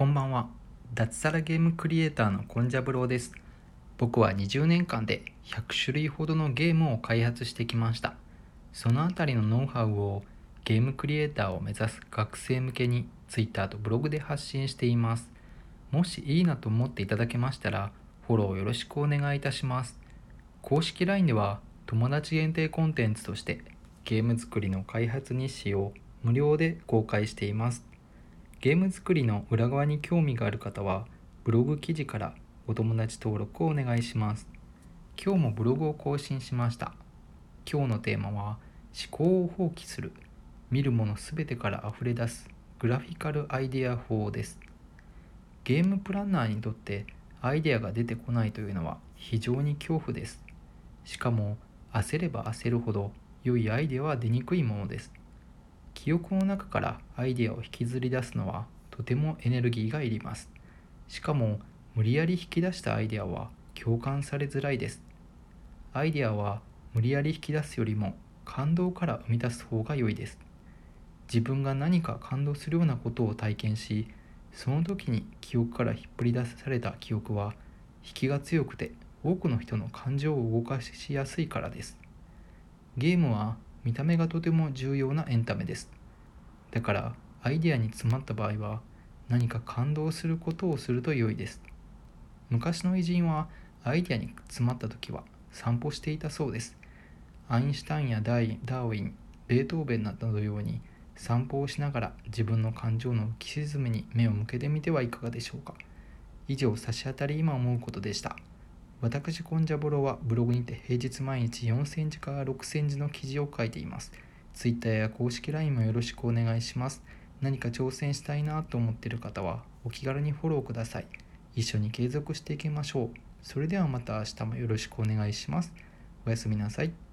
こんばんは。脱サラゲームクリエイターのコンジャブローです。僕は20年間で100種類ほどのゲームを開発してきました。そのあたりのノウハウをゲームクリエイターを目指す学生向けに Twitter とブログで発信しています。もしいいなと思っていただけましたらフォローよろしくお願いいたします。公式 LINE では友達限定コンテンツとしてゲーム作りの開発日誌を無料で公開しています。ゲーム作りの裏側に興味がある方はブログ記事からお友達登録をお願いします。今日もブログを更新しました。今日のテーマは思考を放棄する。見るものすべてから溢れ出す。グラフィカルアイデア法です。ゲームプランナーにとってアイデアが出てこないというのは非常に恐怖です。しかも焦れば焦るほど良いアイデアは出にくいものです。記憶の中からアイデアを引きずり出すのはとてもエネルギーがいります。しかも無理やり引き出したアイデアは共感されづらいです。アイデアは無理やり引き出すよりも感動から生み出す方が良いです。自分が何か感動するようなことを体験しその時に記憶から引っ張り出された記憶は引きが強くて多くの人の感情を動かしやすいからです。ゲームは見た目がとても重要なエンタメです。だからアイデアに詰まった場合は何か感動することをすると良いです。昔の偉人はアイデアに詰まった時は散歩していたそうです。アインシュタインやダイダーウィンベートーベンなどのように散歩をしながら自分の感情の浮き沈みに目を向けてみてはいかがでしょうか。以上差し当たり今思うことでした。私コンジャボロはブログにて平日毎日4センチから6センチの記事を書いています。ツイッターや公式 LINE もよろしくお願いします。何か挑戦したいなと思っている方はお気軽にフォローください。一緒に継続していきましょう。それではまた明日もよろしくお願いします。おやすみなさい。